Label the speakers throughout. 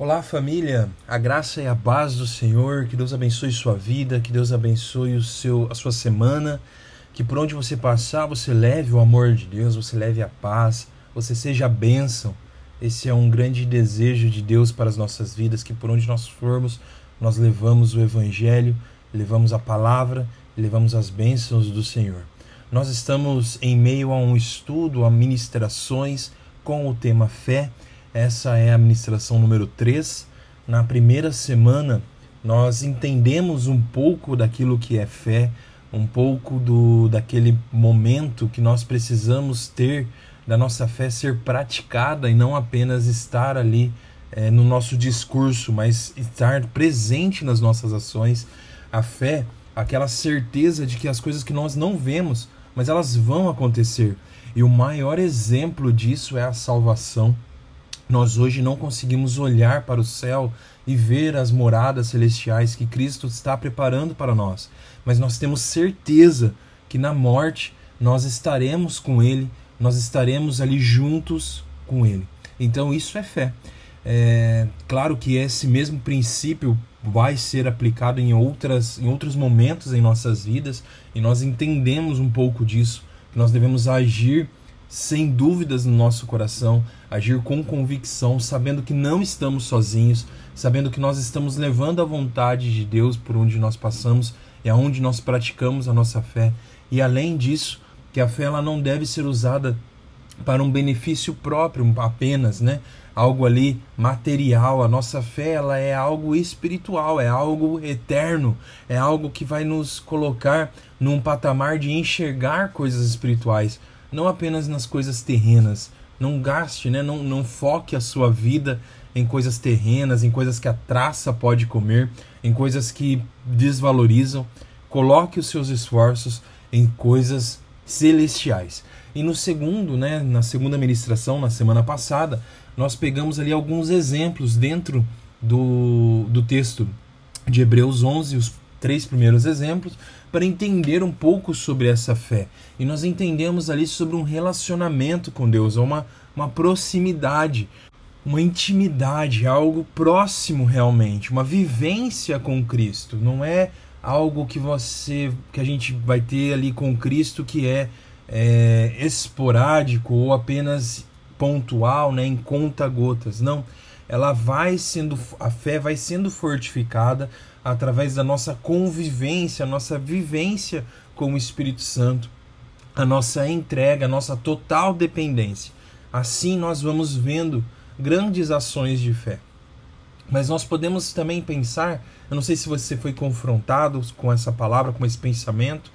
Speaker 1: Olá, família. A graça e a paz do Senhor. Que Deus abençoe sua vida, que Deus abençoe o seu, a sua semana. Que por onde você passar, você leve o amor de Deus, você leve a paz, você seja a bênção. Esse é um grande desejo de Deus para as nossas vidas, que por onde nós formos, nós levamos o Evangelho, levamos a palavra, levamos as bênçãos do Senhor. Nós estamos em meio a um estudo, a ministrações com o tema fé essa é a ministração número 3. Na primeira semana, nós entendemos um pouco daquilo que é fé, um pouco do daquele momento que nós precisamos ter da nossa fé ser praticada e não apenas estar ali é, no nosso discurso, mas estar presente nas nossas ações. A fé, aquela certeza de que as coisas que nós não vemos, mas elas vão acontecer. E o maior exemplo disso é a salvação nós hoje não conseguimos olhar para o céu e ver as moradas celestiais que Cristo está preparando para nós, mas nós temos certeza que na morte nós estaremos com Ele, nós estaremos ali juntos com Ele. Então isso é fé. É, claro que esse mesmo princípio vai ser aplicado em, outras, em outros momentos em nossas vidas e nós entendemos um pouco disso, que nós devemos agir sem dúvidas no nosso coração, agir com convicção, sabendo que não estamos sozinhos, sabendo que nós estamos levando a vontade de Deus por onde nós passamos e aonde nós praticamos a nossa fé. E além disso, que a fé ela não deve ser usada para um benefício próprio apenas, né? Algo ali material. A nossa fé ela é algo espiritual, é algo eterno, é algo que vai nos colocar num patamar de enxergar coisas espirituais não apenas nas coisas terrenas. Não gaste, né? não, não foque a sua vida em coisas terrenas, em coisas que a traça pode comer, em coisas que desvalorizam. Coloque os seus esforços em coisas celestiais. E no segundo, né, na segunda ministração, na semana passada, nós pegamos ali alguns exemplos dentro do, do texto de Hebreus 11, os três primeiros exemplos, para entender um pouco sobre essa fé. E nós entendemos ali sobre um relacionamento com Deus, uma, uma proximidade, uma intimidade, algo próximo realmente, uma vivência com Cristo. Não é algo que você que a gente vai ter ali com Cristo que é, é esporádico ou apenas pontual, né, em conta gotas. Não, ela vai sendo a fé vai sendo fortificada através da nossa convivência, a nossa vivência com o Espírito Santo, a nossa entrega, a nossa total dependência. Assim nós vamos vendo grandes ações de fé. Mas nós podemos também pensar, eu não sei se você foi confrontado com essa palavra, com esse pensamento,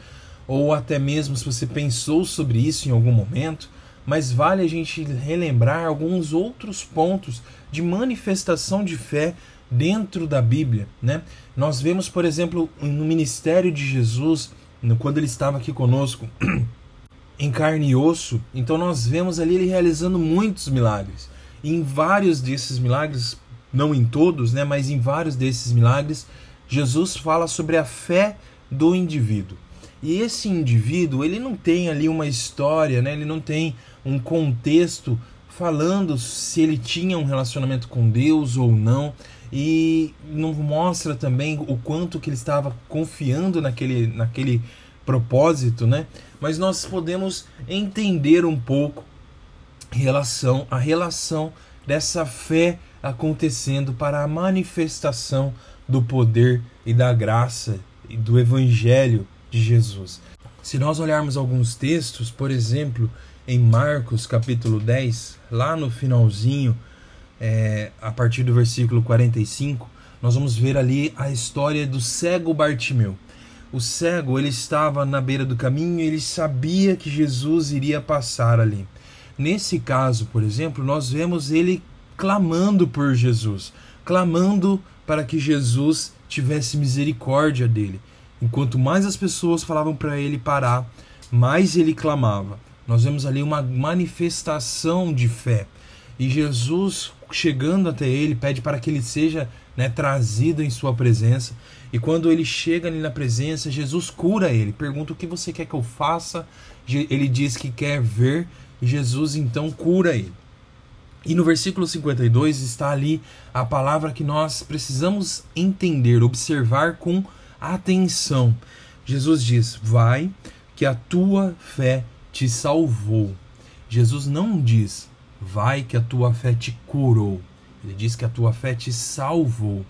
Speaker 1: ou até mesmo se você pensou sobre isso em algum momento, mas vale a gente relembrar alguns outros pontos de manifestação de fé dentro da Bíblia, né? Nós vemos, por exemplo, no ministério de Jesus, quando ele estava aqui conosco, em carne e osso, então nós vemos ali ele realizando muitos milagres. E em vários desses milagres, não em todos, né, mas em vários desses milagres, Jesus fala sobre a fé do indivíduo. E esse indivíduo, ele não tem ali uma história, né? ele não tem um contexto falando se ele tinha um relacionamento com Deus ou não e não mostra também o quanto que ele estava confiando naquele, naquele propósito, né? Mas nós podemos entender um pouco relação a relação dessa fé acontecendo para a manifestação do poder e da graça e do evangelho de Jesus. Se nós olharmos alguns textos, por exemplo, em Marcos capítulo 10, lá no finalzinho, é, a partir do versículo 45, nós vamos ver ali a história do cego Bartimeu. O cego, ele estava na beira do caminho ele sabia que Jesus iria passar ali. Nesse caso, por exemplo, nós vemos ele clamando por Jesus, clamando para que Jesus tivesse misericórdia dele. Enquanto mais as pessoas falavam para ele parar, mais ele clamava. Nós vemos ali uma manifestação de fé. E Jesus chegando até ele, pede para que ele seja né, trazido em sua presença. E quando ele chega ali na presença, Jesus cura ele. Pergunta o que você quer que eu faça. Ele diz que quer ver. E Jesus então cura ele. E no versículo 52 está ali a palavra que nós precisamos entender, observar com atenção. Jesus diz: Vai, que a tua fé te salvou. Jesus não diz: Vai, que a tua fé te curou. Ele diz que a tua fé te salvou.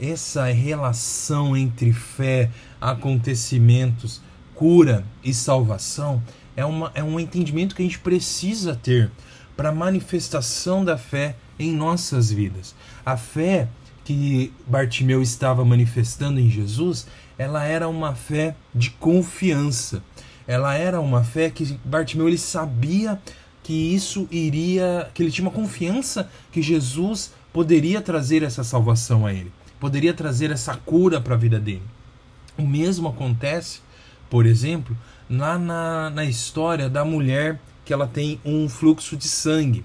Speaker 1: Essa relação entre fé, acontecimentos, cura e salvação é, uma, é um entendimento que a gente precisa ter para a manifestação da fé em nossas vidas. A fé que Bartimeu estava manifestando em Jesus, ela era uma fé de confiança. Ela era uma fé que Bartimeu ele sabia que isso iria, que ele tinha uma confiança que Jesus poderia trazer essa salvação a ele, poderia trazer essa cura para a vida dele. O mesmo acontece, por exemplo, lá na, na história da mulher que ela tem um fluxo de sangue,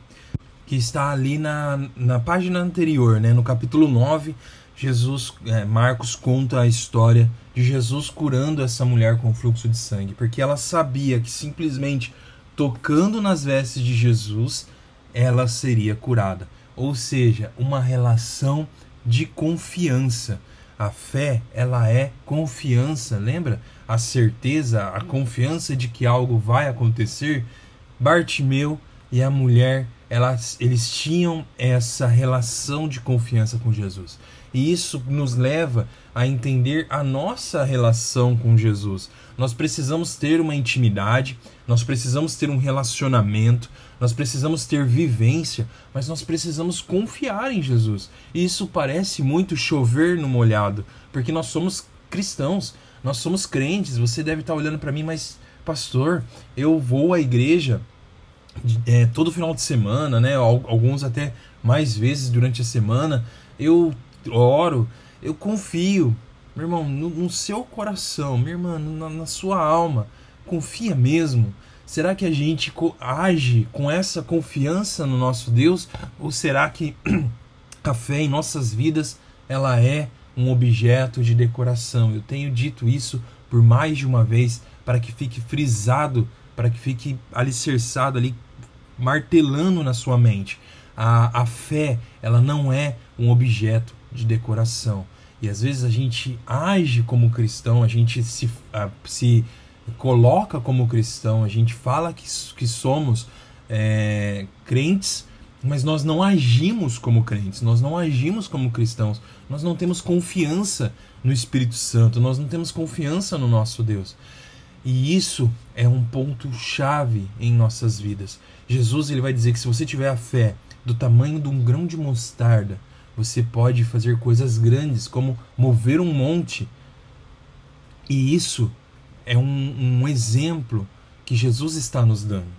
Speaker 1: que está ali na, na página anterior, né? no capítulo 9, Jesus, é, Marcos conta a história de Jesus curando essa mulher com fluxo de sangue, porque ela sabia que simplesmente tocando nas vestes de Jesus, ela seria curada. Ou seja, uma relação de confiança. A fé, ela é confiança, lembra? A certeza, a confiança de que algo vai acontecer Bartimeu e a mulher, elas, eles tinham essa relação de confiança com Jesus. E isso nos leva a entender a nossa relação com Jesus. Nós precisamos ter uma intimidade, nós precisamos ter um relacionamento, nós precisamos ter vivência, mas nós precisamos confiar em Jesus. E isso parece muito chover no molhado, porque nós somos cristãos, nós somos crentes. Você deve estar olhando para mim, mas pastor, eu vou à igreja é, todo final de semana, né? Alguns até mais vezes durante a semana. Eu oro, eu confio, meu irmão, no, no seu coração, minha irmã, na, na, sua alma. Confia mesmo. Será que a gente age com essa confiança no nosso Deus? Ou será que a fé em nossas vidas ela é um objeto de decoração? Eu tenho dito isso por mais de uma vez para que fique frisado, para que fique alicerçado ali, martelando na sua mente. A, a fé, ela não é um objeto de decoração. E às vezes a gente age como cristão, a gente se, a, se coloca como cristão, a gente fala que, que somos é, crentes, mas nós não agimos como crentes, nós não agimos como cristãos, nós não temos confiança no Espírito Santo, nós não temos confiança no nosso Deus. E isso é um ponto chave em nossas vidas. Jesus ele vai dizer que se você tiver a fé do tamanho de um grão de mostarda, você pode fazer coisas grandes, como mover um monte. E isso é um, um exemplo que Jesus está nos dando.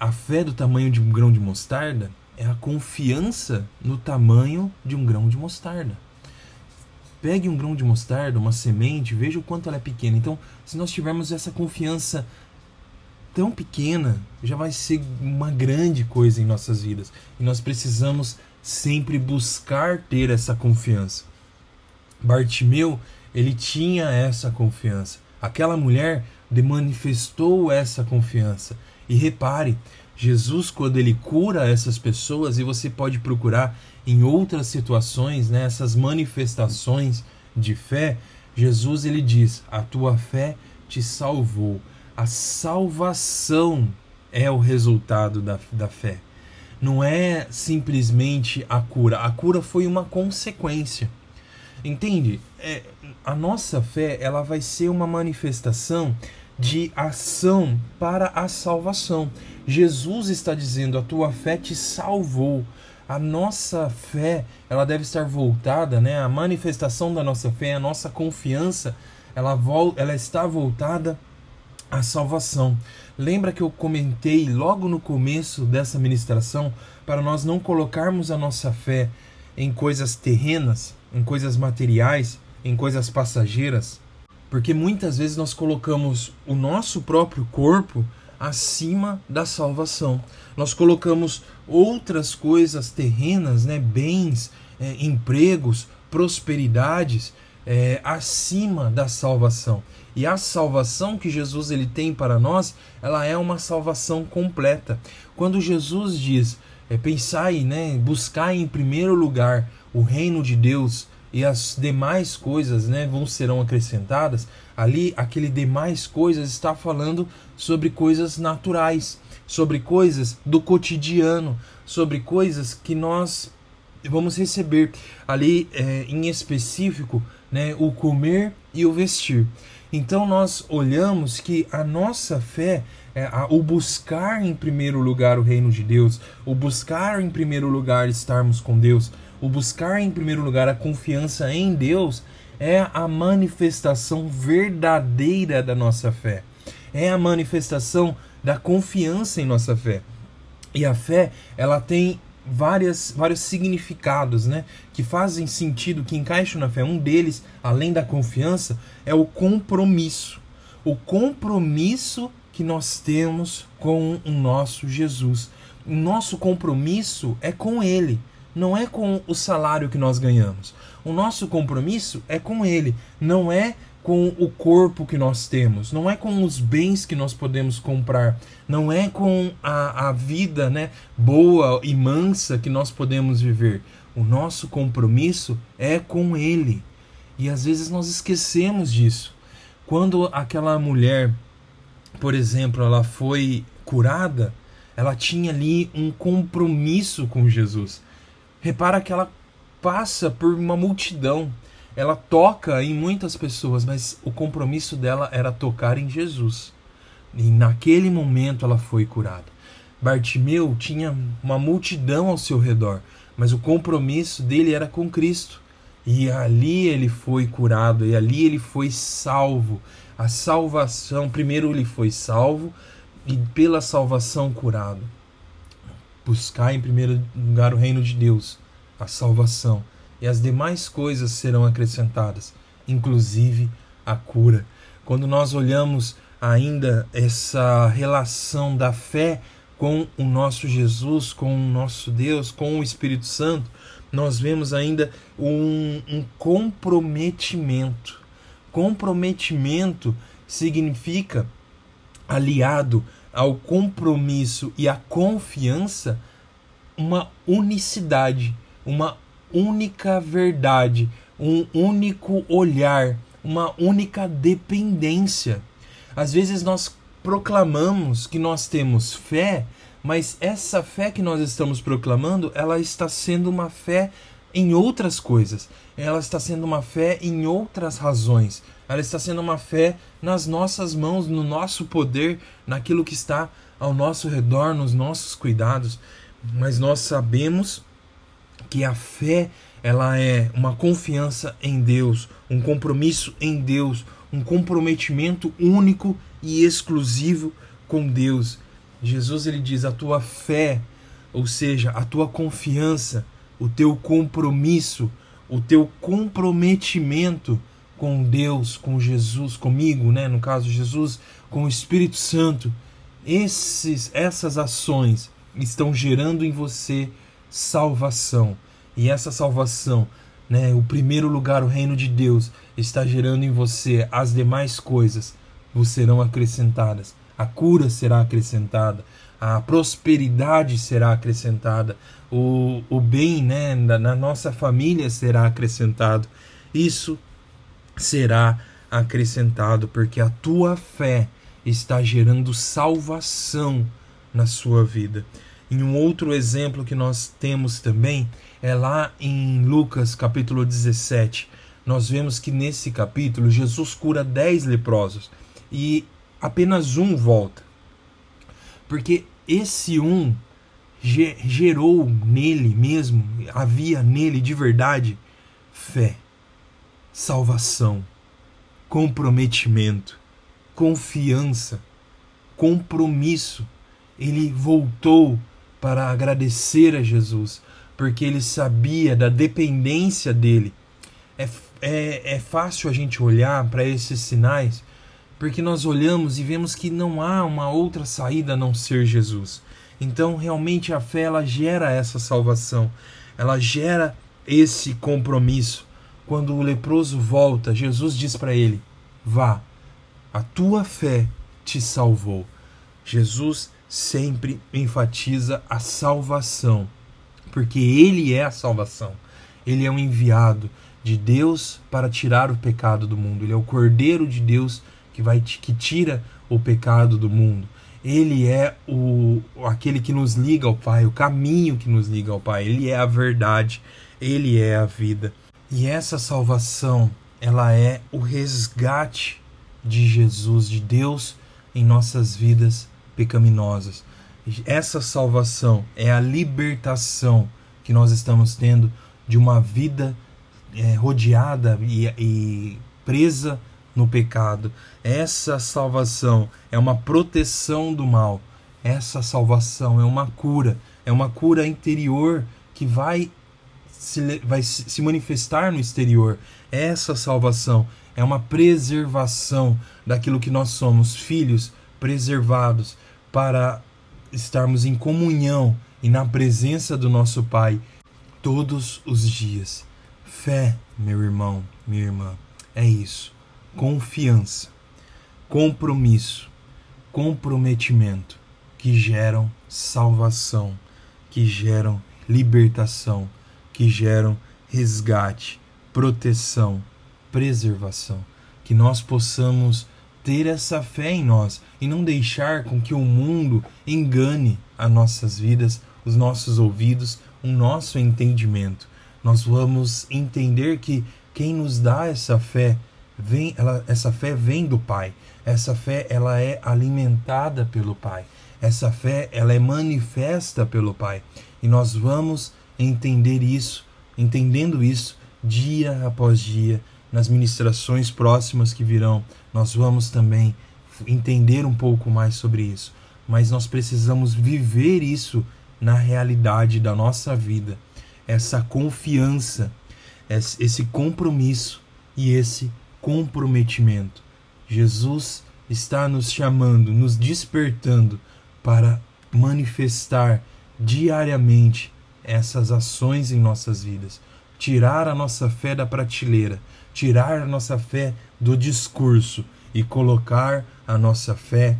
Speaker 1: A fé do tamanho de um grão de mostarda é a confiança no tamanho de um grão de mostarda. Pegue um grão de mostarda, uma semente, veja o quanto ela é pequena. Então, se nós tivermos essa confiança tão pequena, já vai ser uma grande coisa em nossas vidas. E nós precisamos sempre buscar ter essa confiança. Bartimeu, ele tinha essa confiança. Aquela mulher manifestou essa confiança. E repare, Jesus, quando ele cura essas pessoas, e você pode procurar em outras situações, né, essas manifestações de fé, Jesus ele diz: A tua fé te salvou. A salvação é o resultado da, da fé. Não é simplesmente a cura. A cura foi uma consequência. Entende? É, a nossa fé ela vai ser uma manifestação de ação para a salvação. Jesus está dizendo: a tua fé te salvou. A nossa fé, ela deve estar voltada, né? A manifestação da nossa fé, a nossa confiança, ela, vol ela está voltada à salvação. Lembra que eu comentei logo no começo dessa ministração para nós não colocarmos a nossa fé em coisas terrenas, em coisas materiais, em coisas passageiras, porque muitas vezes nós colocamos o nosso próprio corpo acima da salvação. Nós colocamos outras coisas terrenas, né, bens, é, empregos, prosperidades é, acima da salvação. E a salvação que Jesus ele tem para nós, ela é uma salvação completa. Quando Jesus diz é, pensar e né, buscar em primeiro lugar o reino de Deus e as demais coisas né, vão serão acrescentadas, ali aquele demais coisas está falando sobre coisas naturais, sobre coisas do cotidiano, sobre coisas que nós vamos receber ali é, em específico né, o comer e o vestir. Então nós olhamos que a nossa fé, é, a, o buscar em primeiro lugar o reino de Deus, o buscar em primeiro lugar estarmos com Deus, o buscar em primeiro lugar a confiança em Deus, é a manifestação verdadeira da nossa fé. É a manifestação da confiança em nossa fé. E a fé, ela tem várias, vários significados, né? Que fazem sentido, que encaixam na fé. Um deles, além da confiança, é o compromisso. O compromisso que nós temos com o nosso Jesus. O nosso compromisso é com Ele, não é com o salário que nós ganhamos. O nosso compromisso é com Ele, não é com o corpo que nós temos, não é com os bens que nós podemos comprar, não é com a, a vida né, boa e mansa que nós podemos viver. O nosso compromisso é com Ele. E às vezes nós esquecemos disso. Quando aquela mulher, por exemplo, ela foi curada, ela tinha ali um compromisso com Jesus. Repara que ela passa por uma multidão ela toca em muitas pessoas, mas o compromisso dela era tocar em Jesus. E naquele momento ela foi curada. Bartimeu tinha uma multidão ao seu redor, mas o compromisso dele era com Cristo. E ali ele foi curado, e ali ele foi salvo. A salvação, primeiro ele foi salvo e pela salvação curado. Buscar em primeiro lugar o reino de Deus, a salvação e as demais coisas serão acrescentadas, inclusive a cura. Quando nós olhamos ainda essa relação da fé com o nosso Jesus, com o nosso Deus, com o Espírito Santo, nós vemos ainda um, um comprometimento. Comprometimento significa aliado ao compromisso e à confiança, uma unicidade, uma única verdade, um único olhar, uma única dependência. Às vezes nós proclamamos que nós temos fé, mas essa fé que nós estamos proclamando, ela está sendo uma fé em outras coisas. Ela está sendo uma fé em outras razões. Ela está sendo uma fé nas nossas mãos, no nosso poder, naquilo que está ao nosso redor, nos nossos cuidados. Mas nós sabemos que a fé ela é uma confiança em Deus, um compromisso em Deus, um comprometimento único e exclusivo com Deus. Jesus ele diz: a tua fé, ou seja, a tua confiança, o teu compromisso, o teu comprometimento com Deus, com Jesus, comigo, né, no caso Jesus, com o Espírito Santo, esses essas ações estão gerando em você salvação. E essa salvação, né, o primeiro lugar, o reino de Deus, está gerando em você as demais coisas vos serão acrescentadas. A cura será acrescentada, a prosperidade será acrescentada, o, o bem né, na, na nossa família será acrescentado. Isso será acrescentado, porque a tua fé está gerando salvação na sua vida. Em um outro exemplo que nós temos também é lá em Lucas capítulo 17. Nós vemos que nesse capítulo Jesus cura dez leprosos e apenas um volta. Porque esse um gerou nele mesmo, havia nele de verdade fé, salvação, comprometimento, confiança, compromisso. Ele voltou para agradecer a Jesus, porque ele sabia da dependência dele. É, é, é fácil a gente olhar para esses sinais, porque nós olhamos e vemos que não há uma outra saída a não ser Jesus. Então, realmente, a fé ela gera essa salvação, ela gera esse compromisso. Quando o leproso volta, Jesus diz para ele: Vá, a tua fé te salvou. Jesus sempre enfatiza a salvação, porque ele é a salvação. Ele é um enviado de Deus para tirar o pecado do mundo. Ele é o Cordeiro de Deus que vai que tira o pecado do mundo. Ele é o aquele que nos liga ao Pai, o caminho que nos liga ao Pai. Ele é a verdade, ele é a vida. E essa salvação, ela é o resgate de Jesus, de Deus em nossas vidas pecaminosas. Essa salvação é a libertação que nós estamos tendo de uma vida é, rodeada e, e presa no pecado. Essa salvação é uma proteção do mal. Essa salvação é uma cura, é uma cura interior que vai se, vai se manifestar no exterior. Essa salvação é uma preservação daquilo que nós somos, filhos preservados para estarmos em comunhão e na presença do nosso Pai todos os dias. Fé, meu irmão, minha irmã, é isso. Confiança, compromisso, comprometimento que geram salvação, que geram libertação, que geram resgate, proteção, preservação. Que nós possamos ter essa fé em nós e não deixar com que o mundo engane as nossas vidas, os nossos ouvidos, o nosso entendimento. Nós vamos entender que quem nos dá essa fé vem, ela, essa fé vem do Pai. Essa fé ela é alimentada pelo Pai. Essa fé ela é manifesta pelo Pai. E nós vamos entender isso, entendendo isso dia após dia nas ministrações próximas que virão. Nós vamos também entender um pouco mais sobre isso, mas nós precisamos viver isso na realidade da nossa vida. Essa confiança, esse compromisso e esse comprometimento. Jesus está nos chamando, nos despertando para manifestar diariamente essas ações em nossas vidas, tirar a nossa fé da prateleira, tirar a nossa fé do discurso e colocar a nossa fé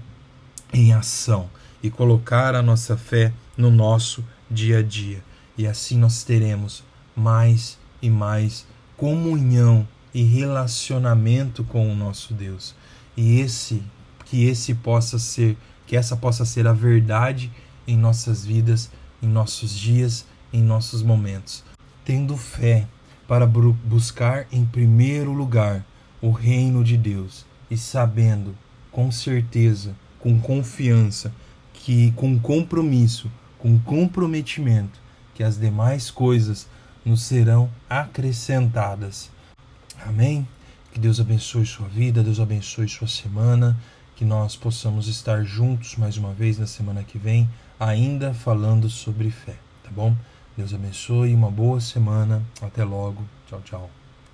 Speaker 1: em ação e colocar a nossa fé no nosso dia a dia. E assim nós teremos mais e mais comunhão e relacionamento com o nosso Deus. E esse que esse possa ser, que essa possa ser a verdade em nossas vidas, em nossos dias, em nossos momentos. Tendo fé para buscar em primeiro lugar o reino de Deus e sabendo com certeza, com confiança, que com compromisso, com comprometimento, que as demais coisas nos serão acrescentadas. Amém? Que Deus abençoe sua vida, Deus abençoe sua semana, que nós possamos estar juntos mais uma vez na semana que vem, ainda falando sobre fé, tá bom? Deus abençoe, uma boa semana. Até logo. Tchau, tchau.